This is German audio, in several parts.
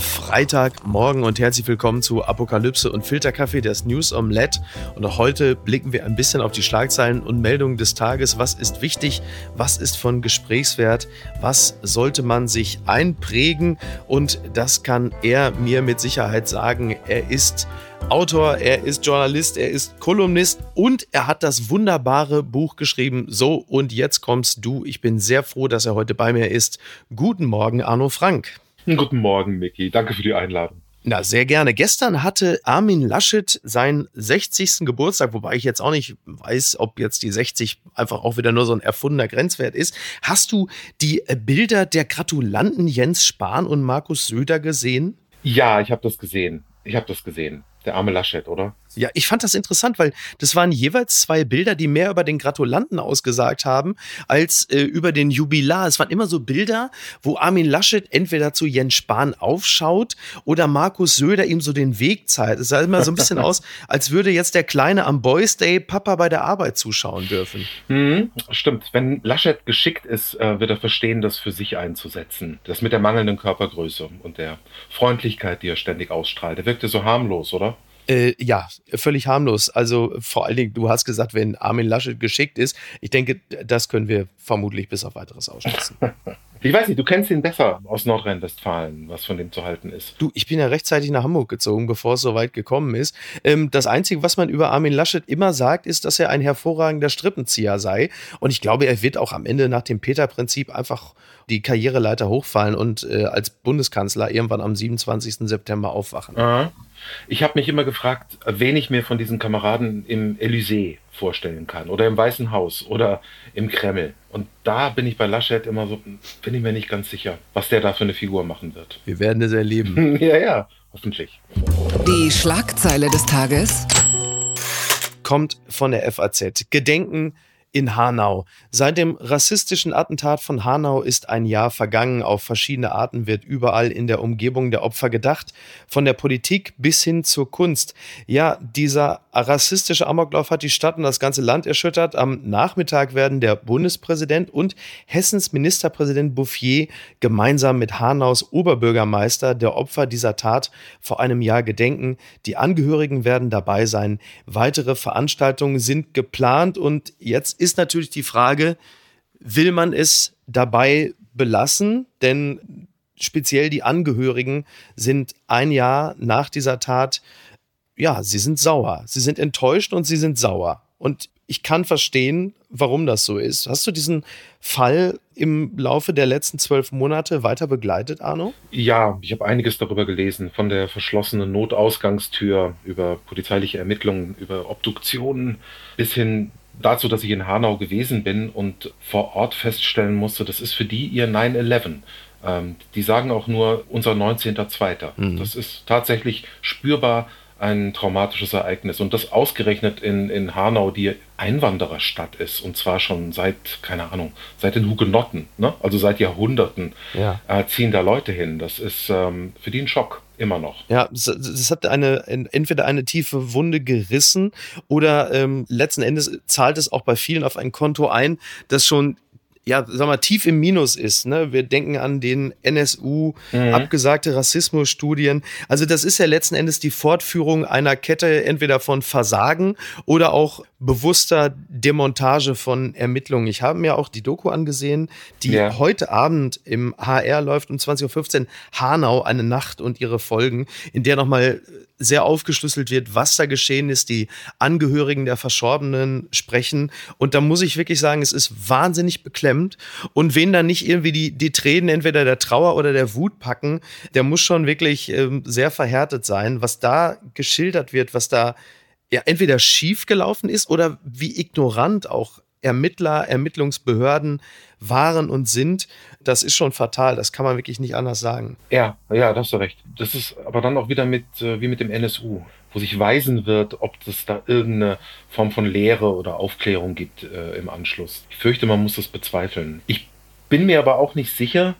Freitagmorgen und herzlich willkommen zu Apokalypse und Filterkaffee, das News Omelette. Und auch heute blicken wir ein bisschen auf die Schlagzeilen und Meldungen des Tages. Was ist wichtig? Was ist von Gesprächswert? Was sollte man sich einprägen? Und das kann er mir mit Sicherheit sagen. Er ist Autor, er ist Journalist, er ist Kolumnist und er hat das wunderbare Buch geschrieben. So, und jetzt kommst du. Ich bin sehr froh, dass er heute bei mir ist. Guten Morgen, Arno Frank. Guten Morgen, Micky. Danke für die Einladung. Na, sehr gerne. Gestern hatte Armin Laschet seinen 60. Geburtstag, wobei ich jetzt auch nicht weiß, ob jetzt die 60 einfach auch wieder nur so ein erfundener Grenzwert ist. Hast du die Bilder der Gratulanten Jens Spahn und Markus Söder gesehen? Ja, ich habe das gesehen. Ich habe das gesehen. Der arme Laschet, oder? Ja, ich fand das interessant, weil das waren jeweils zwei Bilder, die mehr über den Gratulanten ausgesagt haben, als äh, über den Jubilar. Es waren immer so Bilder, wo Armin Laschet entweder zu Jens Spahn aufschaut oder Markus Söder ihm so den Weg zeigt. Es sah immer so ein bisschen aus, als würde jetzt der Kleine am Boys Day Papa bei der Arbeit zuschauen dürfen. Mhm, stimmt. Wenn Laschet geschickt ist, äh, wird er verstehen, das für sich einzusetzen. Das mit der mangelnden Körpergröße und der Freundlichkeit, die er ständig ausstrahlt. Er wirkte so harmlos, oder? Äh, ja, völlig harmlos. Also vor allen Dingen, du hast gesagt, wenn Armin Laschet geschickt ist, ich denke, das können wir vermutlich bis auf weiteres ausschließen. Ich weiß nicht, du kennst ihn besser aus Nordrhein-Westfalen, was von dem zu halten ist. Du, ich bin ja rechtzeitig nach Hamburg gezogen, bevor es so weit gekommen ist. Ähm, das Einzige, was man über Armin Laschet immer sagt, ist, dass er ein hervorragender Strippenzieher sei. Und ich glaube, er wird auch am Ende nach dem Peter-Prinzip einfach die Karriereleiter hochfallen und äh, als Bundeskanzler irgendwann am 27. September aufwachen. Aha. Ich habe mich immer gefragt, wen ich mir von diesen Kameraden im Élysée vorstellen kann oder im Weißen Haus oder im Kreml. Und da bin ich bei Laschet immer so, bin ich mir nicht ganz sicher, was der da für eine Figur machen wird. Wir werden es erleben. ja, ja, hoffentlich. Die Schlagzeile des Tages kommt von der FAZ. Gedenken in Hanau. Seit dem rassistischen Attentat von Hanau ist ein Jahr vergangen. Auf verschiedene Arten wird überall in der Umgebung der Opfer gedacht, von der Politik bis hin zur Kunst. Ja, dieser rassistische Amoklauf hat die Stadt und das ganze Land erschüttert. Am Nachmittag werden der Bundespräsident und Hessens Ministerpräsident Bouffier gemeinsam mit Hanaus Oberbürgermeister der Opfer dieser Tat vor einem Jahr gedenken. Die Angehörigen werden dabei sein. Weitere Veranstaltungen sind geplant und jetzt ist natürlich die Frage, will man es dabei belassen? Denn speziell die Angehörigen sind ein Jahr nach dieser Tat, ja, sie sind sauer. Sie sind enttäuscht und sie sind sauer. Und ich kann verstehen, warum das so ist. Hast du diesen Fall im Laufe der letzten zwölf Monate weiter begleitet, Arno? Ja, ich habe einiges darüber gelesen, von der verschlossenen Notausgangstür über polizeiliche Ermittlungen, über Obduktionen bis hin dazu, dass ich in Hanau gewesen bin und vor Ort feststellen musste, das ist für die ihr 9-11. Ähm, die sagen auch nur unser 19.02. Mhm. Das ist tatsächlich spürbar ein traumatisches Ereignis. Und das ausgerechnet in, in Hanau, die Einwandererstadt ist, und zwar schon seit, keine Ahnung, seit den Hugenotten, ne? also seit Jahrhunderten, ja. äh, ziehen da Leute hin. Das ist ähm, für die ein Schock immer noch. Ja, das hat eine entweder eine tiefe Wunde gerissen oder ähm, letzten Endes zahlt es auch bei vielen auf ein Konto ein, das schon ja, sag mal, tief im Minus ist. Ne? Wir denken an den NSU, mhm. abgesagte Rassismusstudien. Also das ist ja letzten Endes die Fortführung einer Kette entweder von Versagen oder auch bewusster Demontage von Ermittlungen. Ich habe mir auch die Doku angesehen, die ja. heute Abend im HR läuft um 20.15 Uhr. Hanau, eine Nacht und ihre Folgen, in der nochmal sehr aufgeschlüsselt wird, was da geschehen ist, die Angehörigen der Verschorbenen sprechen. Und da muss ich wirklich sagen, es ist wahnsinnig beklemmt. Und wen da nicht irgendwie die, die Tränen entweder der Trauer oder der Wut packen, der muss schon wirklich ähm, sehr verhärtet sein, was da geschildert wird, was da ja entweder schief gelaufen ist oder wie ignorant auch Ermittler, Ermittlungsbehörden waren und sind, das ist schon fatal. Das kann man wirklich nicht anders sagen. Ja, ja, da hast du recht. Das ist aber dann auch wieder mit, äh, wie mit dem NSU, wo sich weisen wird, ob es da irgendeine Form von Lehre oder Aufklärung gibt äh, im Anschluss. Ich fürchte, man muss das bezweifeln. Ich bin mir aber auch nicht sicher,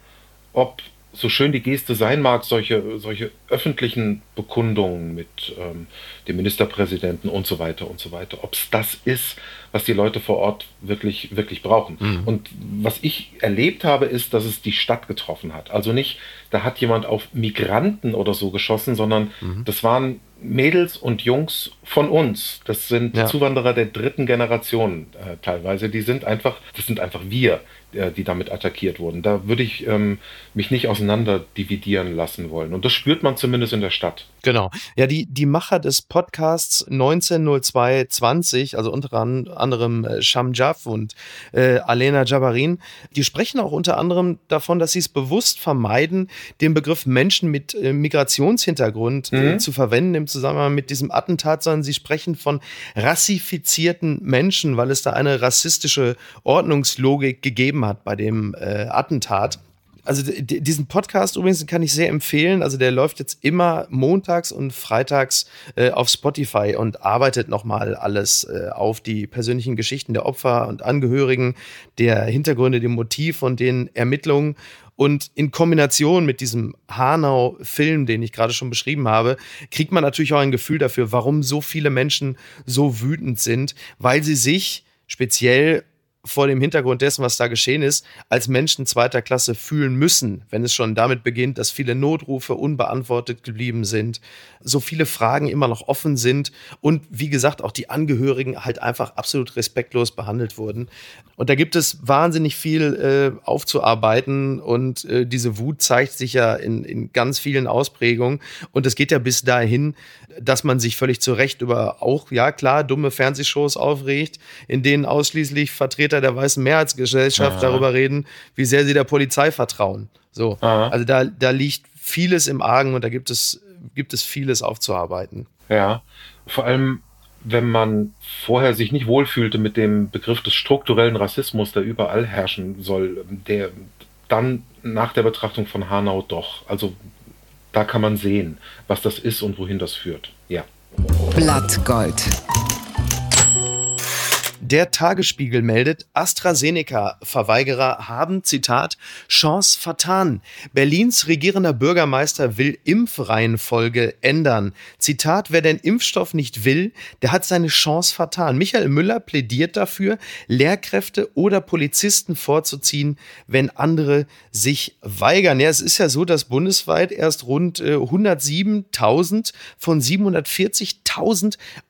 ob so schön die Geste sein mag, solche, solche öffentlichen Bekundungen mit ähm, dem Ministerpräsidenten und so weiter und so weiter, ob es das ist, was die Leute vor Ort wirklich, wirklich brauchen. Mhm. Und was ich erlebt habe, ist, dass es die Stadt getroffen hat. Also nicht, da hat jemand auf Migranten oder so geschossen, sondern mhm. das waren Mädels und Jungs von uns. Das sind ja. Zuwanderer der dritten Generation äh, teilweise. Die sind einfach, das sind einfach wir, die damit attackiert wurden. Da würde ich ähm, mich nicht auseinander dividieren lassen wollen. Und das spürt man zumindest in der Stadt. Genau. Ja, die, die Macher des Podcasts 190220, also unter anderem äh, Sham Jaff und äh, Alena Jabarin, die sprechen auch unter anderem davon, dass sie es bewusst vermeiden, den Begriff Menschen mit äh, Migrationshintergrund äh, mhm. zu verwenden im Zusammenhang mit diesem Attentat, sondern sie sprechen von rassifizierten Menschen, weil es da eine rassistische Ordnungslogik gegeben hat bei dem äh, Attentat. Also diesen Podcast übrigens kann ich sehr empfehlen. Also der läuft jetzt immer montags und freitags äh, auf Spotify und arbeitet nochmal alles äh, auf die persönlichen Geschichten der Opfer und Angehörigen, der Hintergründe, dem Motiv und den Ermittlungen. Und in Kombination mit diesem Hanau-Film, den ich gerade schon beschrieben habe, kriegt man natürlich auch ein Gefühl dafür, warum so viele Menschen so wütend sind, weil sie sich speziell vor dem Hintergrund dessen, was da geschehen ist, als Menschen zweiter Klasse fühlen müssen, wenn es schon damit beginnt, dass viele Notrufe unbeantwortet geblieben sind, so viele Fragen immer noch offen sind und wie gesagt auch die Angehörigen halt einfach absolut respektlos behandelt wurden. Und da gibt es wahnsinnig viel äh, aufzuarbeiten und äh, diese Wut zeigt sich ja in, in ganz vielen Ausprägungen und es geht ja bis dahin, dass man sich völlig zu Recht über auch, ja klar, dumme Fernsehshows aufregt, in denen ausschließlich Vertreter der weißen Mehrheitsgesellschaft Aha. darüber reden, wie sehr sie der Polizei vertrauen. So, Aha. also da, da liegt vieles im Argen und da gibt es, gibt es vieles aufzuarbeiten. Ja, vor allem wenn man vorher sich nicht wohlfühlte mit dem Begriff des strukturellen Rassismus, der überall herrschen soll, der dann nach der Betrachtung von Hanau doch. Also da kann man sehen, was das ist und wohin das führt. Ja. Blattgold. Der Tagesspiegel meldet, AstraZeneca-Verweigerer haben, Zitat, Chance vertan. Berlins regierender Bürgermeister will Impfreihenfolge ändern. Zitat, wer den Impfstoff nicht will, der hat seine Chance vertan. Michael Müller plädiert dafür, Lehrkräfte oder Polizisten vorzuziehen, wenn andere sich weigern. Ja, es ist ja so, dass bundesweit erst rund äh, 107.000 von 740.000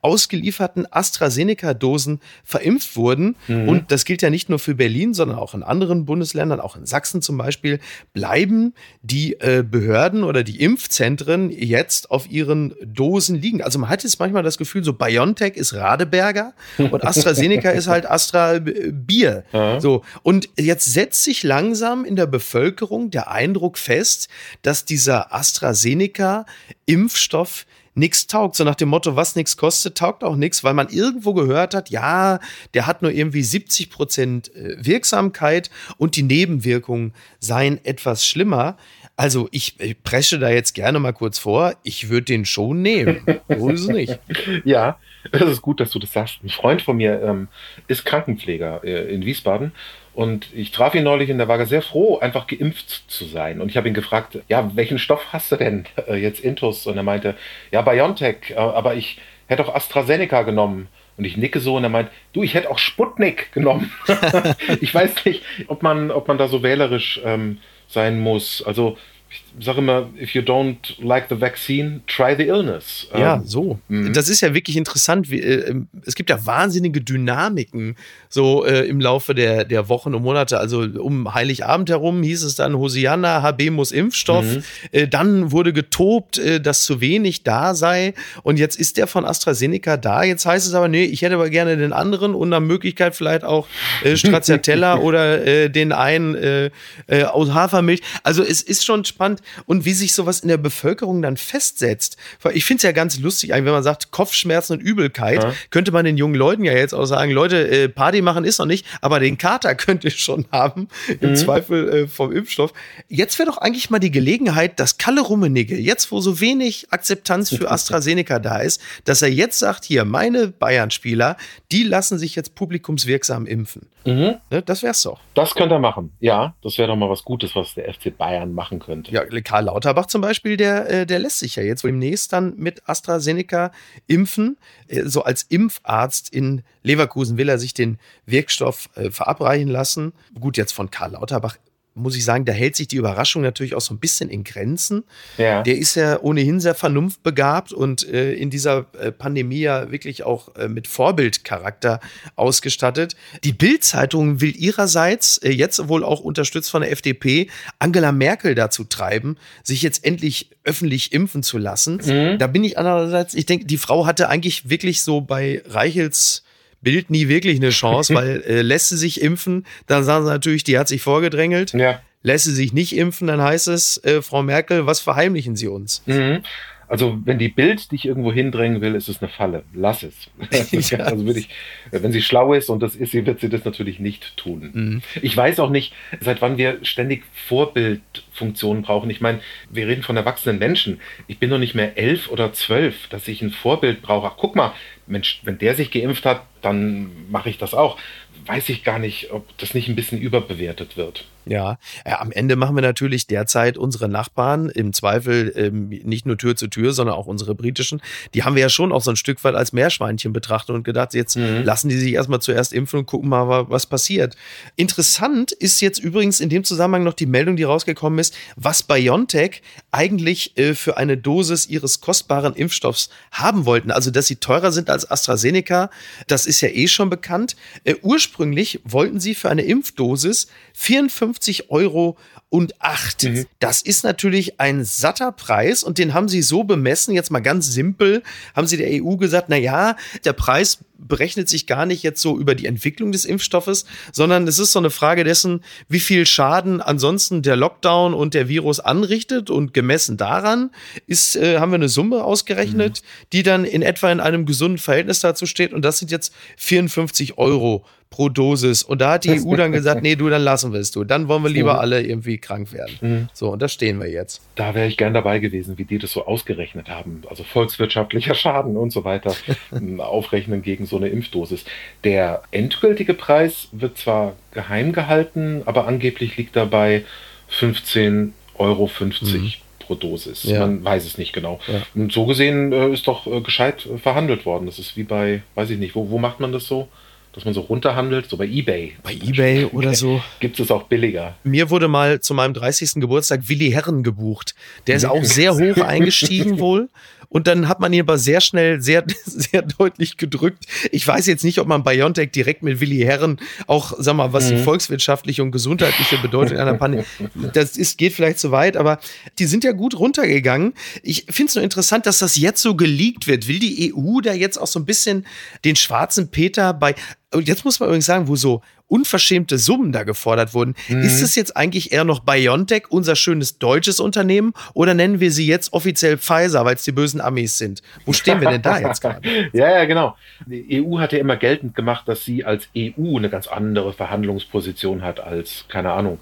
ausgelieferten AstraZeneca-Dosen verimpft wurden. Mhm. Und das gilt ja nicht nur für Berlin, sondern auch in anderen Bundesländern, auch in Sachsen zum Beispiel, bleiben die äh, Behörden oder die Impfzentren jetzt auf ihren Dosen liegen. Also man hat jetzt manchmal das Gefühl, so BioNTech ist Radeberger und AstraZeneca ist halt Astra Bier. Mhm. So. Und jetzt setzt sich langsam in der Bevölkerung der Eindruck fest, dass dieser AstraZeneca Impfstoff nichts taugt. So nach dem Motto, was nichts kostet, taugt auch nichts, weil man irgendwo gehört hat, ja, der hat nur irgendwie 70 Prozent äh, Wirksamkeit und die Nebenwirkungen seien etwas schlimmer. Also ich, ich presche da jetzt gerne mal kurz vor, ich würde den schon nehmen. So ist es nicht. Ja, das ist gut, dass du das sagst. Ein Freund von mir ähm, ist Krankenpfleger äh, in Wiesbaden und ich traf ihn neulich und er war sehr froh, einfach geimpft zu sein. Und ich habe ihn gefragt, ja, welchen Stoff hast du denn äh, jetzt Intus? Und er meinte, ja, BioNTech, äh, aber ich hätte auch AstraZeneca genommen. Und ich nicke so und er meint, du, ich hätte auch Sputnik genommen. ich weiß nicht, ob man, ob man da so wählerisch ähm, sein muss. Also ich sage immer, if you don't like the vaccine, try the illness. Ja, ähm, so. Mhm. Das ist ja wirklich interessant. Äh, ähm, es gibt ja wahnsinnige Dynamiken so äh, im Laufe der, der Wochen und Monate. Also um Heiligabend herum hieß es dann Hosianna, HB muss Impfstoff. Mhm. Äh, dann wurde getobt, äh, dass zu wenig da sei. Und jetzt ist der von AstraZeneca da. Jetzt heißt es aber, nee, ich hätte aber gerne den anderen und nach Möglichkeit vielleicht auch äh, Stracciatella oder den einen aus Hafermilch. Also es ist schon spannend und wie sich sowas in der Bevölkerung dann festsetzt. Ich finde es ja ganz lustig, wenn man sagt Kopfschmerzen und Übelkeit, ja. könnte man den jungen Leuten ja jetzt auch sagen, Leute, äh, Party machen ist noch nicht, aber den Kater könnt ihr schon haben, im mhm. Zweifel äh, vom Impfstoff. Jetzt wäre doch eigentlich mal die Gelegenheit, dass Kalle Rummenigge, jetzt wo so wenig Akzeptanz für AstraZeneca da ist, dass er jetzt sagt, hier, meine Bayern-Spieler, die lassen sich jetzt publikumswirksam impfen. Mhm. Ne, das wär's doch. Das könnte er machen. Ja, das wäre doch mal was Gutes, was der FC Bayern machen könnte. Ja, Karl Lauterbach zum Beispiel, der, äh, der lässt sich ja jetzt demnächst dann mit AstraZeneca impfen. Äh, so als Impfarzt in Leverkusen will er sich den Wirkstoff äh, verabreichen lassen. Gut, jetzt von Karl Lauterbach muss ich sagen, da hält sich die Überraschung natürlich auch so ein bisschen in Grenzen. Ja. Der ist ja ohnehin sehr vernunftbegabt und äh, in dieser äh, Pandemie ja wirklich auch äh, mit Vorbildcharakter ausgestattet. Die Bild-Zeitung will ihrerseits, äh, jetzt wohl auch unterstützt von der FDP, Angela Merkel dazu treiben, sich jetzt endlich öffentlich impfen zu lassen. Mhm. Da bin ich andererseits, ich denke, die Frau hatte eigentlich wirklich so bei Reichels Bild nie wirklich eine Chance, weil äh, lässt sie sich impfen, dann sagen sie natürlich, die hat sich vorgedrängelt. Ja. Lässt sie sich nicht impfen, dann heißt es, äh, Frau Merkel, was verheimlichen Sie uns? Mhm. Also wenn die Bild dich irgendwo hindrängen will, ist es eine Falle. Lass es. ja. Also würde ich, wenn sie schlau ist und das ist sie, wird sie das natürlich nicht tun. Mhm. Ich weiß auch nicht, seit wann wir ständig Vorbildfunktionen brauchen. Ich meine, wir reden von erwachsenen Menschen. Ich bin noch nicht mehr elf oder zwölf, dass ich ein Vorbild brauche. Ach, guck mal, Mensch, wenn der sich geimpft hat, dann mache ich das auch weiß ich gar nicht, ob das nicht ein bisschen überbewertet wird. Ja, ja am Ende machen wir natürlich derzeit unsere Nachbarn, im Zweifel ähm, nicht nur Tür zu Tür, sondern auch unsere britischen, die haben wir ja schon auch so ein Stück weit als Meerschweinchen betrachtet und gedacht, jetzt mhm. lassen die sich erstmal zuerst impfen und gucken mal, was passiert. Interessant ist jetzt übrigens in dem Zusammenhang noch die Meldung, die rausgekommen ist, was BioNTech eigentlich äh, für eine Dosis ihres kostbaren Impfstoffs haben wollten. Also, dass sie teurer sind als AstraZeneca, das ist ja eh schon bekannt. Äh, ursprünglich ursprünglich wollten sie für eine Impfdosis 54 Euro und 8. Mhm. Das ist natürlich ein satter Preis und den haben sie so bemessen, jetzt mal ganz simpel, haben sie der EU gesagt, na ja, der Preis berechnet sich gar nicht jetzt so über die Entwicklung des Impfstoffes, sondern es ist so eine Frage dessen, wie viel Schaden ansonsten der Lockdown und der Virus anrichtet und gemessen daran ist, äh, haben wir eine Summe ausgerechnet, mhm. die dann in etwa in einem gesunden Verhältnis dazu steht und das sind jetzt 54 Euro pro Dosis. Und da hat die EU dann gesagt, nee, du, dann lassen wir es du. Dann wollen wir lieber alle irgendwie krank werden. Mhm. So, und da stehen wir jetzt. Da wäre ich gern dabei gewesen, wie die das so ausgerechnet haben. Also volkswirtschaftlicher Schaden und so weiter. Aufrechnen gegen so eine Impfdosis. Der endgültige Preis wird zwar geheim gehalten, aber angeblich liegt dabei 15,50 Euro. Mhm pro Dosis. Ja. Man weiß es nicht genau. Ja. Und so gesehen äh, ist doch äh, gescheit äh, verhandelt worden. Das ist wie bei, weiß ich nicht, wo, wo macht man das so? Dass man so runterhandelt, so bei eBay. Bei eBay oder so. Gibt es auch billiger. Mir wurde mal zu meinem 30. Geburtstag Willi Herren gebucht. Der ist auch sehr hoch eingestiegen wohl. Und dann hat man ihn aber sehr schnell, sehr, sehr deutlich gedrückt. Ich weiß jetzt nicht, ob man Biontech direkt mit Willi Herren auch, sag mal, was mhm. die volkswirtschaftliche und gesundheitliche Bedeutung einer Pandemie, das ist, geht vielleicht zu weit, aber die sind ja gut runtergegangen. Ich finde es nur interessant, dass das jetzt so geleakt wird. Will die EU da jetzt auch so ein bisschen den schwarzen Peter bei, und jetzt muss man übrigens sagen, wo so unverschämte Summen da gefordert wurden. Mhm. Ist es jetzt eigentlich eher noch BioNTech, unser schönes deutsches Unternehmen, oder nennen wir sie jetzt offiziell Pfizer, weil es die bösen Amis sind? Wo stehen wir denn da jetzt gerade? ja, ja, genau. Die EU hat ja immer geltend gemacht, dass sie als EU eine ganz andere Verhandlungsposition hat als, keine Ahnung,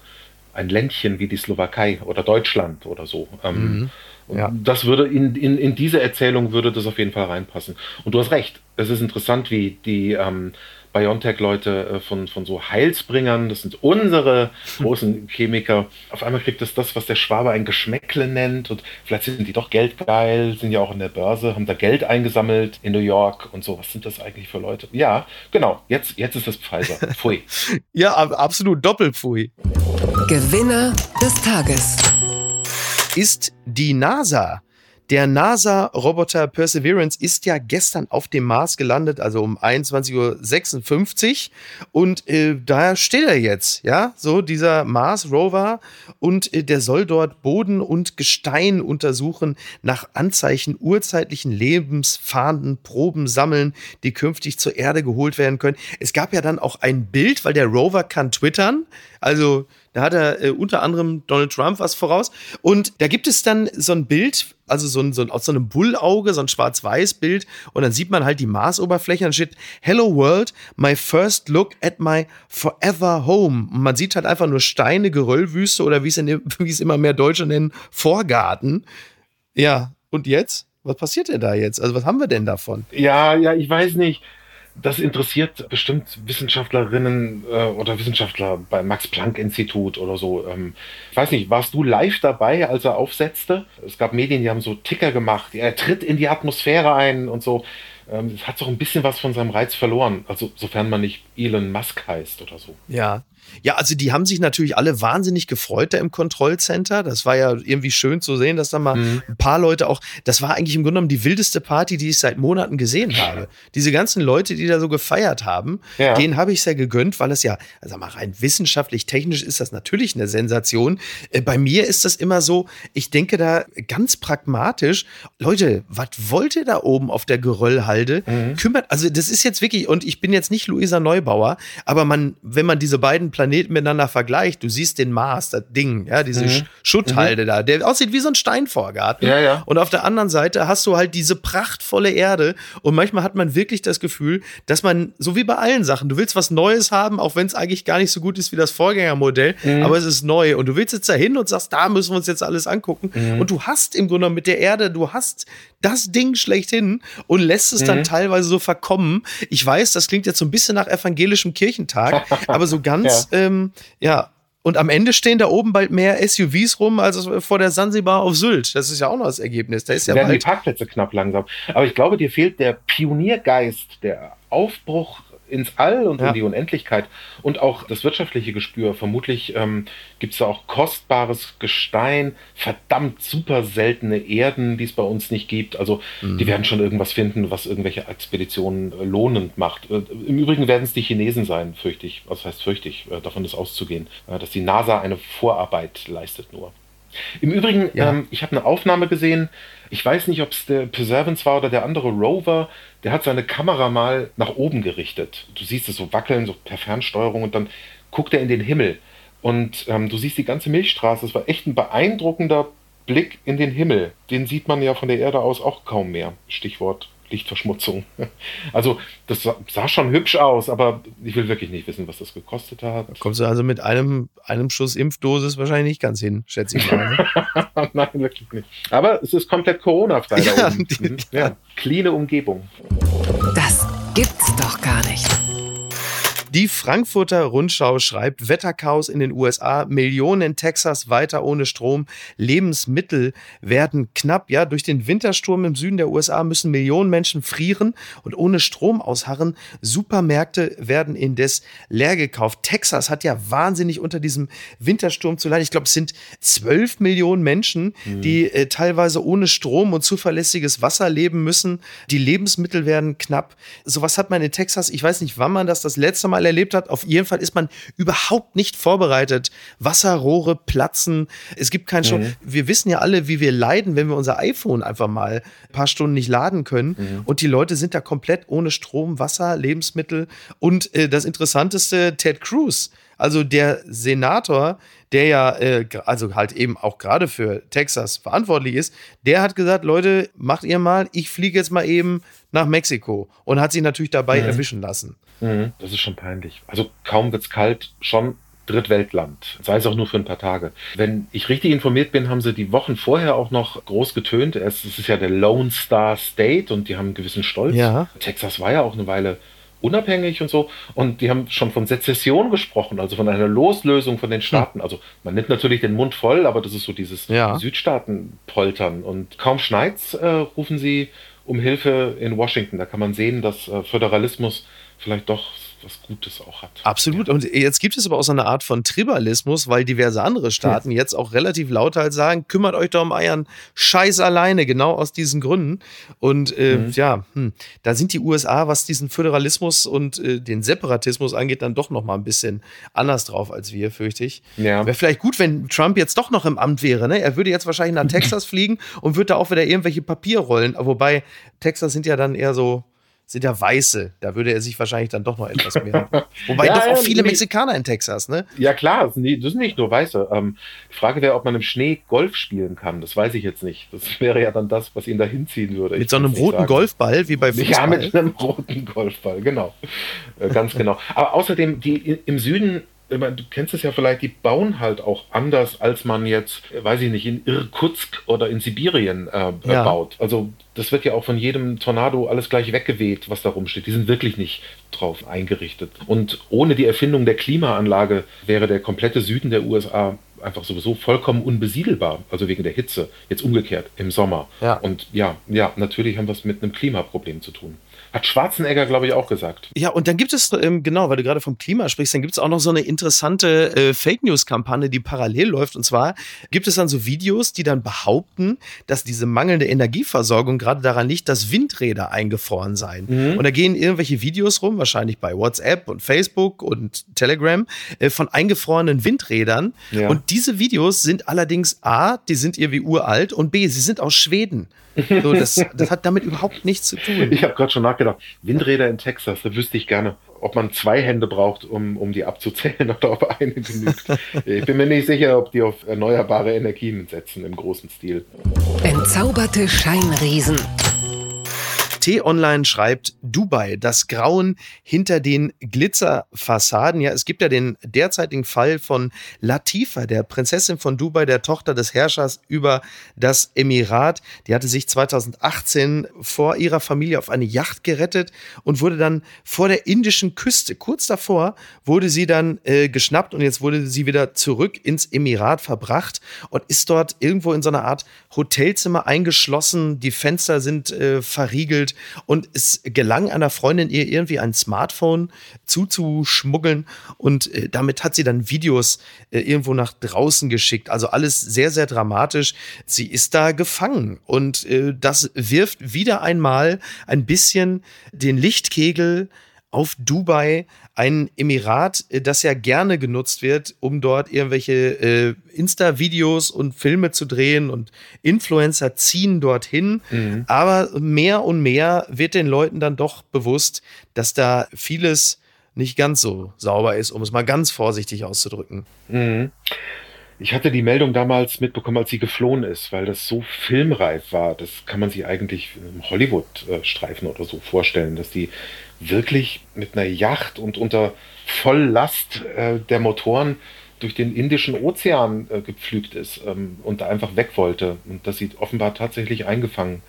ein Ländchen wie die Slowakei oder Deutschland oder so. Ähm, mhm. Ja. Das würde in, in, in diese Erzählung würde das auf jeden Fall reinpassen. Und du hast recht, es ist interessant, wie die ähm, BioNTech-Leute äh, von, von so Heilsbringern, das sind unsere großen Chemiker. Auf einmal kriegt es das, was der Schwabe ein Geschmäckle nennt und vielleicht sind die doch geldgeil, sind ja auch in der Börse, haben da Geld eingesammelt in New York und so. Was sind das eigentlich für Leute? Ja, genau, jetzt, jetzt ist das Pfizer. Pfui. ja, absolut Doppelpfui. Gewinner des Tages ist die NASA. Der NASA-Roboter Perseverance ist ja gestern auf dem Mars gelandet, also um 21.56 Uhr. Und äh, da steht er jetzt, ja, so dieser Mars-Rover. Und äh, der soll dort Boden und Gestein untersuchen, nach Anzeichen urzeitlichen Lebens, Fahnden, Proben sammeln, die künftig zur Erde geholt werden können. Es gab ja dann auch ein Bild, weil der Rover kann twittern. Also da hat er äh, unter anderem Donald Trump was voraus. Und da gibt es dann so ein Bild, also so ein, so ein aus so einem Bullauge, so ein Schwarz-Weiß-Bild. Und dann sieht man halt die Marsoberfläche und steht, Hello World, my first look at my forever home. Und man sieht halt einfach nur Steine, Geröllwüste oder wie es immer mehr Deutsche nennen, Vorgarten. Ja, und jetzt? Was passiert denn da jetzt? Also was haben wir denn davon? Ja, ja, ich weiß nicht das interessiert bestimmt Wissenschaftlerinnen äh, oder Wissenschaftler beim Max-Planck-Institut oder so. Ähm, ich weiß nicht, warst du live dabei, als er aufsetzte? Es gab Medien, die haben so Ticker gemacht. Er tritt in die Atmosphäre ein und so. Ähm, es hat doch ein bisschen was von seinem Reiz verloren. Also, sofern man nicht Elon Musk heißt oder so. Ja, ja, also die haben sich natürlich alle wahnsinnig gefreut da im Kontrollcenter. Das war ja irgendwie schön zu sehen, dass da mal mhm. ein paar Leute auch, das war eigentlich im Grunde genommen die wildeste Party, die ich seit Monaten gesehen habe. Diese ganzen Leute, die da so gefeiert haben, ja. denen habe ich es ja gegönnt, weil es ja, also mal rein wissenschaftlich, technisch ist das natürlich eine Sensation. Äh, bei mir ist das immer so, ich denke da ganz pragmatisch, Leute, was wollt ihr da oben auf der Geröllhalde? Mhm. Kümmert, also das ist jetzt wirklich, und ich bin jetzt nicht Luisa Neubauer, aber man, wenn man diese beiden Planeten miteinander vergleicht, du siehst den Mars, das Ding, ja, diese mhm. Schutthalde mhm. da, der aussieht wie so ein Steinvorgarten. Ja, ja. Und auf der anderen Seite hast du halt diese prachtvolle Erde und manchmal hat man wirklich das Gefühl, dass man, so wie bei allen Sachen, du willst was Neues haben, auch wenn es eigentlich gar nicht so gut ist wie das Vorgängermodell, mhm. aber es ist neu und du willst jetzt dahin und sagst, da müssen wir uns jetzt alles angucken mhm. und du hast im Grunde mit der Erde, du hast das Ding schlechthin und lässt es dann mhm. teilweise so verkommen. Ich weiß, das klingt jetzt so ein bisschen nach evangelischem Kirchentag, aber so ganz, ja, ähm, ja und am Ende stehen da oben bald mehr SUVs rum als vor der Sansibar auf Sylt. Das ist ja auch noch das Ergebnis. Da ist ja werden bald die Parkplätze knapp langsam. Aber ich glaube, dir fehlt der Pioniergeist, der Aufbruch ins All und ja. in die Unendlichkeit und auch das wirtschaftliche Gespür. Vermutlich ähm, gibt es da auch kostbares Gestein, verdammt super seltene Erden, die es bei uns nicht gibt. Also mhm. die werden schon irgendwas finden, was irgendwelche Expeditionen äh, lohnend macht. Äh, Im Übrigen werden es die Chinesen sein, fürchte ich. Was heißt fürchte ich? Äh, davon ist auszugehen, dass die NASA eine Vorarbeit leistet nur. Im Übrigen, ja. ähm, ich habe eine Aufnahme gesehen, ich weiß nicht, ob es der Perseverance war oder der andere Rover, der hat seine Kamera mal nach oben gerichtet. Du siehst es so wackeln, so per Fernsteuerung und dann guckt er in den Himmel. Und ähm, du siehst die ganze Milchstraße. Es war echt ein beeindruckender Blick in den Himmel. Den sieht man ja von der Erde aus auch kaum mehr. Stichwort Lichtverschmutzung. Also das sah schon hübsch aus, aber ich will wirklich nicht wissen, was das gekostet hat. Da kommst du also mit einem, einem Schuss Impfdosis wahrscheinlich nicht ganz hin, schätze ich mal. Ne? Nein, wirklich nicht. Aber es ist komplett Corona-frei ja, da oben. Die, mhm. ja, cleane Umgebung. Das gibt's doch gar nicht. Die Frankfurter Rundschau schreibt, Wetterchaos in den USA, Millionen in Texas weiter ohne Strom, Lebensmittel werden knapp. Ja, durch den Wintersturm im Süden der USA müssen Millionen Menschen frieren und ohne Strom ausharren. Supermärkte werden indes leer gekauft. Texas hat ja wahnsinnig unter diesem Wintersturm zu leiden. Ich glaube, es sind zwölf Millionen Menschen, mhm. die äh, teilweise ohne Strom und zuverlässiges Wasser leben müssen. Die Lebensmittel werden knapp. Sowas hat man in Texas, ich weiß nicht, wann man das das letzte Mal mal erlebt hat. Auf jeden Fall ist man überhaupt nicht vorbereitet. Wasserrohre platzen. Es gibt keinen Strom. Mhm. Wir wissen ja alle, wie wir leiden, wenn wir unser iPhone einfach mal ein paar Stunden nicht laden können. Mhm. Und die Leute sind da komplett ohne Strom, Wasser, Lebensmittel. Und äh, das Interessanteste, Ted Cruz, also der Senator, der ja, äh, also halt eben auch gerade für Texas verantwortlich ist, der hat gesagt, Leute, macht ihr mal, ich fliege jetzt mal eben nach Mexiko und hat sich natürlich dabei mhm. erwischen lassen. Mhm. Das ist schon peinlich. Also kaum wird's kalt, schon Drittweltland, sei es auch nur für ein paar Tage. Wenn ich richtig informiert bin, haben sie die Wochen vorher auch noch groß getönt. Es ist ja der Lone Star State und die haben einen gewissen Stolz. Ja. Texas war ja auch eine Weile unabhängig und so. Und die haben schon von Sezession gesprochen, also von einer Loslösung von den Staaten. Hm. Also man nimmt natürlich den Mund voll, aber das ist so dieses ja. Südstaaten-Poltern. Und kaum schneit's, äh, rufen sie um Hilfe in Washington. Da kann man sehen, dass äh, Föderalismus vielleicht doch was Gutes auch hat. Absolut. Ja. Und jetzt gibt es aber auch so eine Art von Tribalismus, weil diverse andere Staaten ja. jetzt auch relativ lauthals halt sagen, kümmert euch doch um euren Scheiß alleine, genau aus diesen Gründen. Und äh, mhm. ja, hm, da sind die USA, was diesen Föderalismus und äh, den Separatismus angeht, dann doch noch mal ein bisschen anders drauf als wir, fürchte ich. Ja. Wäre vielleicht gut, wenn Trump jetzt doch noch im Amt wäre. Ne? Er würde jetzt wahrscheinlich nach Texas fliegen und würde da auch wieder irgendwelche Papierrollen, wobei Texas sind ja dann eher so sind ja Weiße. Da würde er sich wahrscheinlich dann doch noch etwas mehr. Wobei ja, doch auch viele Mexikaner in Texas, ne? Ja, klar, das sind nicht, nur Weiße. Ähm, die Frage wäre, ob man im Schnee Golf spielen kann. Das weiß ich jetzt nicht. Das wäre ja dann das, was ihn da hinziehen würde. Mit ich so einem roten sagen. Golfball, wie bei Fußball? Ja, mit einem roten Golfball, genau. Äh, ganz genau. Aber außerdem, die im Süden du kennst es ja vielleicht, die bauen halt auch anders, als man jetzt, weiß ich nicht, in Irkutsk oder in Sibirien äh, ja. baut. Also das wird ja auch von jedem Tornado alles gleich weggeweht, was da rumsteht. Die sind wirklich nicht drauf eingerichtet. Und ohne die Erfindung der Klimaanlage wäre der komplette Süden der USA einfach sowieso vollkommen unbesiedelbar, also wegen der Hitze. Jetzt umgekehrt im Sommer. Ja. Und ja, ja, natürlich haben wir es mit einem Klimaproblem zu tun. Hat Schwarzenegger, glaube ich, auch gesagt. Ja, und dann gibt es, ähm, genau, weil du gerade vom Klima sprichst, dann gibt es auch noch so eine interessante äh, Fake News-Kampagne, die parallel läuft. Und zwar gibt es dann so Videos, die dann behaupten, dass diese mangelnde Energieversorgung gerade daran liegt, dass Windräder eingefroren seien. Mhm. Und da gehen irgendwelche Videos rum, wahrscheinlich bei WhatsApp und Facebook und Telegram, äh, von eingefrorenen Windrädern. Ja. Und diese Videos sind allerdings A, die sind irgendwie uralt und B, sie sind aus Schweden. So, das, das hat damit überhaupt nichts zu tun. Ich habe gerade schon nachgedacht, Windräder in Texas, da wüsste ich gerne, ob man zwei Hände braucht, um, um die abzuzählen oder ob eine genügt. Ich bin mir nicht sicher, ob die auf erneuerbare Energien setzen im großen Stil. Entzauberte Scheinriesen. T-Online schreibt Dubai, das Grauen hinter den Glitzerfassaden. Ja, es gibt ja den derzeitigen Fall von Latifa, der Prinzessin von Dubai, der Tochter des Herrschers über das Emirat. Die hatte sich 2018 vor ihrer Familie auf eine Yacht gerettet und wurde dann vor der indischen Küste, kurz davor, wurde sie dann äh, geschnappt und jetzt wurde sie wieder zurück ins Emirat verbracht und ist dort irgendwo in so einer Art Hotelzimmer eingeschlossen. Die Fenster sind äh, verriegelt gespielt und es gelang einer Freundin ihr irgendwie ein Smartphone zuzuschmuggeln und äh, damit hat sie dann Videos äh, irgendwo nach draußen geschickt. Also alles sehr, sehr dramatisch. Sie ist da gefangen und äh, das wirft wieder einmal ein bisschen den Lichtkegel auf Dubai, ein Emirat, äh, das ja gerne genutzt wird, um dort irgendwelche äh, Insta-Videos und Filme zu drehen und Influencer ziehen dorthin. Mhm. Aber mehr und mehr wird den Leuten dann doch bewusst, dass da vieles nicht ganz so sauber ist, um es mal ganz vorsichtig auszudrücken. Mhm. Ich hatte die Meldung damals mitbekommen, als sie geflohen ist, weil das so filmreif war. Das kann man sich eigentlich im Hollywood-Streifen oder so vorstellen, dass die wirklich mit einer Yacht und unter Volllast äh, der Motoren durch den Indischen Ozean äh, gepflügt ist ähm, und da einfach weg wollte und dass sie offenbar tatsächlich eingefangen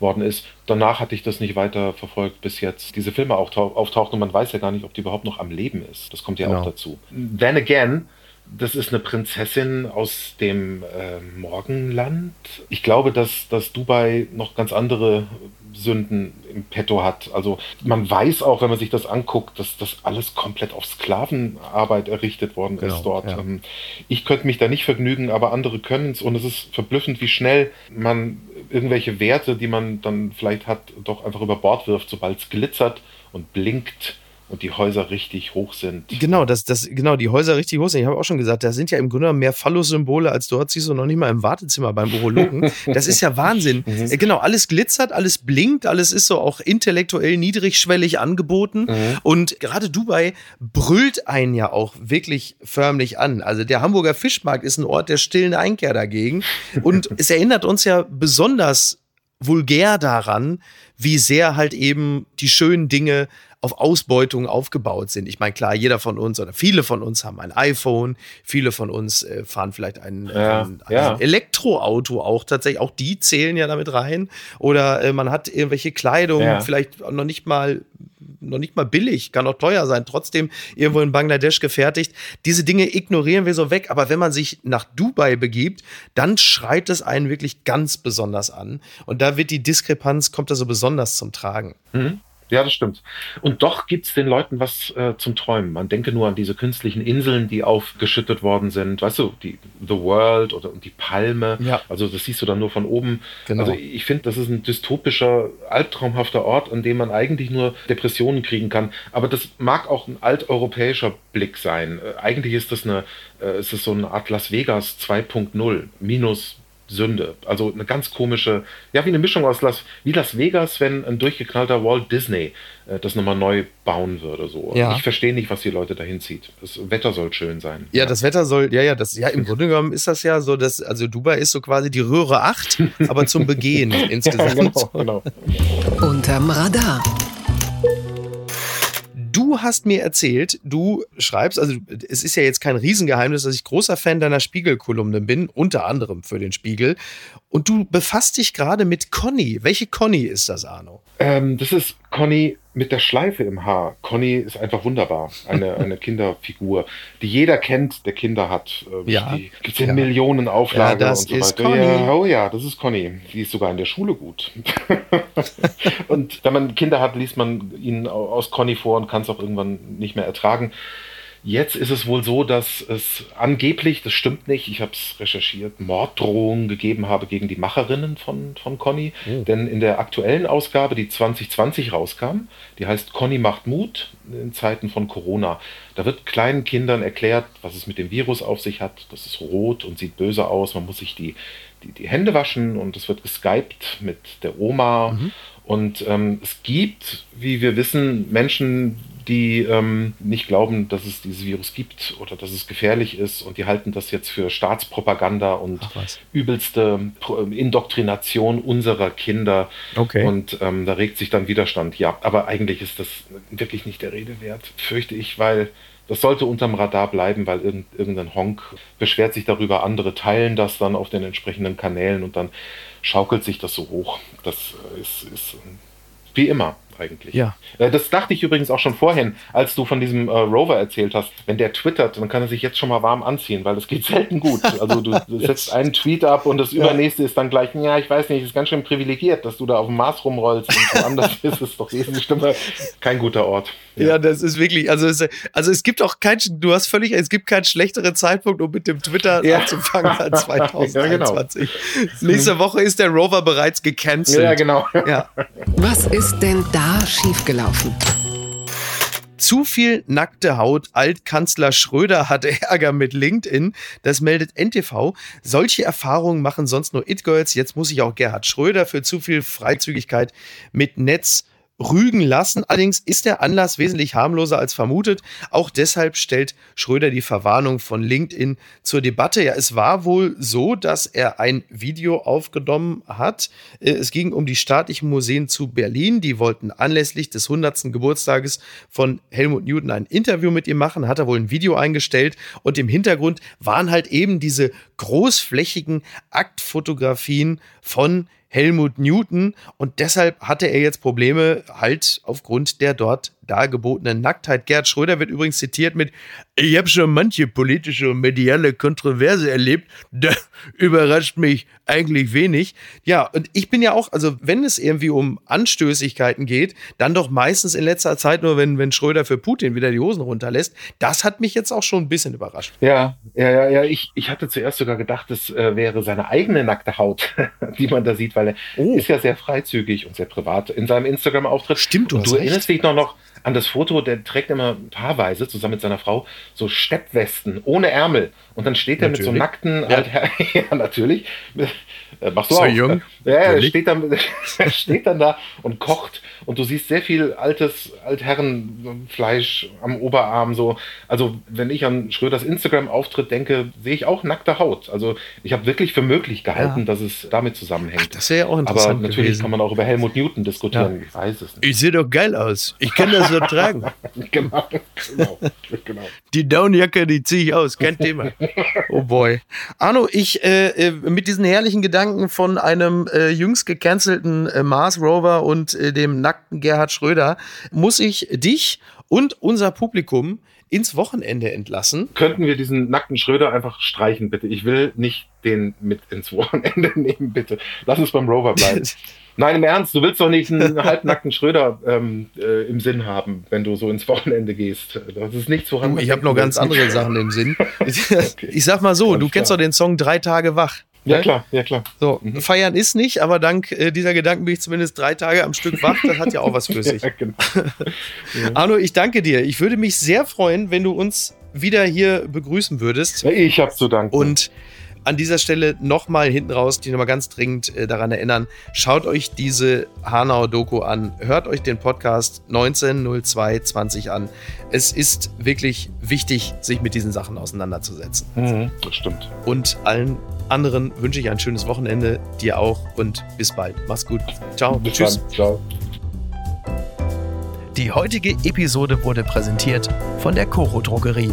worden ist. Danach hatte ich das nicht weiter verfolgt, bis jetzt diese Filme auch auftauchten und man weiß ja gar nicht, ob die überhaupt noch am Leben ist. Das kommt ja genau. auch dazu. Then again, das ist eine Prinzessin aus dem äh, Morgenland. Ich glaube, dass, dass Dubai noch ganz andere Sünden im Petto hat. Also man weiß auch, wenn man sich das anguckt, dass das alles komplett auf Sklavenarbeit errichtet worden genau, ist dort. Ja. Ähm, ich könnte mich da nicht vergnügen, aber andere können es und es ist verblüffend, wie schnell man irgendwelche Werte, die man dann vielleicht hat, doch einfach über Bord wirft, sobald es glitzert und blinkt und die Häuser richtig hoch sind. Genau, das, das, genau, die Häuser richtig hoch sind. Ich habe auch schon gesagt, da sind ja im Grunde mehr Phallus-Symbole, als dort siehst du noch nicht mal im Wartezimmer beim Urologen. Das ist ja Wahnsinn. mhm. Äh, genau, alles glitzert, alles blinkt, alles ist so auch intellektuell niedrigschwellig angeboten. Mhm. Und gerade Dubai brüllt einen ja auch wirklich förmlich an. Also der Hamburger Fischmarkt ist ein Ort der stillen Einkehr dagegen. Und es erinnert uns ja besonders vulgär daran, wie sehr halt eben die schönen Dinge auf Ausbeutung aufgebaut sind. Ich meine, klar, jeder von uns oder viele von uns haben ein iPhone, viele von uns äh, fahren vielleicht ein, ja, ein, ein ja. Elektroauto auch tatsächlich, auch die zählen ja damit rein. Oder äh, man hat irgendwelche Kleidung, ja. vielleicht noch nicht mal noch nicht mal billig, kann auch teuer sein, trotzdem irgendwo in Bangladesch gefertigt. Diese Dinge ignorieren wir so weg, aber wenn man sich nach Dubai begibt, dann schreit es einen wirklich ganz besonders an. Und da wird die Diskrepanz, kommt da so besonders zum Tragen. Mhm. Ja, das stimmt. Und doch gibt es den Leuten was äh, zum Träumen. Man denke nur an diese künstlichen Inseln, die aufgeschüttet worden sind. Weißt du, die The World oder die Palme. Ja. Also das siehst du dann nur von oben. Genau. Also ich finde, das ist ein dystopischer, albtraumhafter Ort, an dem man eigentlich nur Depressionen kriegen kann. Aber das mag auch ein alteuropäischer Blick sein. Äh, eigentlich ist das eine, äh, ist das so eine Art Las Vegas 2.0 minus Sünde. Also eine ganz komische, ja, wie eine Mischung aus Las, wie Las Vegas, wenn ein durchgeknallter Walt Disney äh, das nochmal neu bauen würde. So. Ja. Ich verstehe nicht, was die Leute dahin zieht. Das Wetter soll schön sein. Ja, das Wetter soll, ja, ja, das, ja, im Grunde genommen ist das ja so, dass, also Dubai ist so quasi die Röhre 8, aber zum Begehen insgesamt. Ja, genau, genau. Unterm Radar. Du hast mir erzählt, du schreibst, also es ist ja jetzt kein Riesengeheimnis, dass ich großer Fan deiner Spiegelkolumne bin, unter anderem für den Spiegel. Und du befasst dich gerade mit Conny. Welche Conny ist das, Arno? Ähm, das ist Conny mit der Schleife im Haar. Conny ist einfach wunderbar. Eine, eine Kinderfigur, die jeder kennt, der Kinder hat. Ähm, ja. Die gibt in ja. Millionen Auflagen ja, das und so ist weiter. Conny. Ja, oh ja, das ist Conny. Die ist sogar in der Schule gut. und wenn man Kinder hat, liest man ihnen aus Conny vor und kann es auch irgendwann nicht mehr ertragen. Jetzt ist es wohl so, dass es angeblich, das stimmt nicht, ich habe es recherchiert, Morddrohungen gegeben habe gegen die Macherinnen von, von Conny. Oh. Denn in der aktuellen Ausgabe, die 2020 rauskam, die heißt Conny macht Mut in Zeiten von Corona. Da wird kleinen Kindern erklärt, was es mit dem Virus auf sich hat. Das ist rot und sieht böse aus. Man muss sich die, die, die Hände waschen und es wird geskypt mit der Oma. Mhm. Und ähm, es gibt, wie wir wissen, Menschen, die ähm, nicht glauben, dass es dieses Virus gibt oder dass es gefährlich ist und die halten das jetzt für Staatspropaganda und übelste ähm, Indoktrination unserer Kinder. Okay. Und ähm, da regt sich dann Widerstand. Ja, aber eigentlich ist das wirklich nicht der Rede wert, fürchte ich, weil das sollte unterm Radar bleiben, weil irgendein Honk beschwert sich darüber, andere teilen das dann auf den entsprechenden Kanälen und dann schaukelt sich das so hoch. Das ist, ist wie immer eigentlich. Ja. Äh, das dachte ich übrigens auch schon vorhin, als du von diesem äh, Rover erzählt hast. Wenn der twittert, dann kann er sich jetzt schon mal warm anziehen, weil das geht selten gut. Also du, setzt einen Tweet ab und das übernächste ist dann gleich, ja, ich weiß nicht, ist ganz schön privilegiert, dass du da auf dem Mars rumrollst und woanders ist es doch wesentlich schlimmer. Kein guter Ort. Ja. ja, das ist wirklich, also es, also es gibt auch kein, du hast völlig, es gibt keinen schlechteren Zeitpunkt, um mit dem Twitter ja. anzufangen als 2021. ja, genau. Nächste Woche ist der Rover bereits gecancelt. Ja, genau. Ja. Was ist denn da schiefgelaufen? Zu viel nackte Haut. Altkanzler Schröder hatte Ärger mit LinkedIn. Das meldet NTV. Solche Erfahrungen machen sonst nur It-Girls. Jetzt muss sich auch Gerhard Schröder für zu viel Freizügigkeit mit Netz rügen lassen. Allerdings ist der Anlass wesentlich harmloser als vermutet. Auch deshalb stellt Schröder die Verwarnung von LinkedIn zur Debatte. Ja, es war wohl so, dass er ein Video aufgenommen hat. Äh, es ging um die staatlichen Museen zu Berlin. Die wollten anlässlich des 100. Geburtstages von Helmut Newton ein Interview mit ihm machen. Hat er wohl ein Video eingestellt und im Hintergrund waren halt eben diese großflächigen Aktfotografien von Helmut Newton. Und deshalb hatte er jetzt Probleme halt aufgrund der dort dargebotenen Nacktheit. Gerd Schröder wird übrigens zitiert mit, ich habe schon manche politische und mediale Kontroverse erlebt, da überrascht mich eigentlich wenig. Ja, und ich bin ja auch, also wenn es irgendwie um Anstößigkeiten geht, dann doch meistens in letzter Zeit nur, wenn, wenn Schröder für Putin wieder die Hosen runterlässt. Das hat mich jetzt auch schon ein bisschen überrascht. Ja, ja, ja, ja. Ich, ich hatte zuerst sogar gedacht, es äh, wäre seine eigene nackte Haut, die man da sieht, weil er oh. ist ja sehr freizügig und sehr privat in seinem Instagram-Auftritt. Stimmt, du und du erinnerst dich noch, noch an das Foto, der trägt immer paarweise zusammen mit seiner Frau so Steppwesten ohne Ärmel. Und dann steht er mit so nackten, ja, ja natürlich, machst du so auch. jung. Ja, er steht dann, steht dann da und kocht und du siehst sehr viel altes Altherrenfleisch am Oberarm so. Also wenn ich an Schröders Instagram-Auftritt denke, sehe ich auch nackte Haut. Also ich habe wirklich für möglich gehalten, ja. dass es damit zusammenhängt. Ach, das wäre ja auch interessant. Aber natürlich gewesen. kann man auch über Helmut Newton diskutieren. Ja. Ich weiß es nicht. Ich sehe doch geil aus. Ich kann das so tragen. genau, genau, genau. Die Downjacke, die ziehe ich aus. Kein Thema. Oh boy. Arno, ich äh, äh mit diesen herrlichen Gedanken von einem äh, jüngst gecancelten äh, Mars Rover und äh, dem nackten Gerhard Schröder muss ich dich und unser Publikum ins Wochenende entlassen. Könnten wir diesen nackten Schröder einfach streichen, bitte? Ich will nicht den mit ins Wochenende nehmen, bitte. Lass uns beim Rover bleiben. Nein, im Ernst, du willst doch nicht einen halbnackten Schröder ähm, äh, im Sinn haben, wenn du so ins Wochenende gehst. Das ist nichts, woran Ich habe noch ganz andere Sachen im Sinn. okay. Ich sag mal so, Ganz du kennst doch den Song Drei Tage wach. Ja, klar, ja, klar. So, mhm. feiern ist nicht, aber dank äh, dieser Gedanken bin ich zumindest drei Tage am Stück wach. Das hat ja auch was für sich. ja, genau. ja. Arno, ich danke dir. Ich würde mich sehr freuen, wenn du uns wieder hier begrüßen würdest. Ich habe zu danken. Und an dieser Stelle nochmal hinten raus, die nochmal ganz dringend äh, daran erinnern, schaut euch diese Hanau-Doku an, hört euch den Podcast 190220 an. Es ist wirklich wichtig, sich mit diesen Sachen auseinanderzusetzen. Mhm, das stimmt. Und allen anderen wünsche ich ein schönes Wochenende, dir auch und bis bald. Mach's gut. Ciao. Bis Tschüss. Dann. Ciao. Die heutige Episode wurde präsentiert von der Coro Drogerie.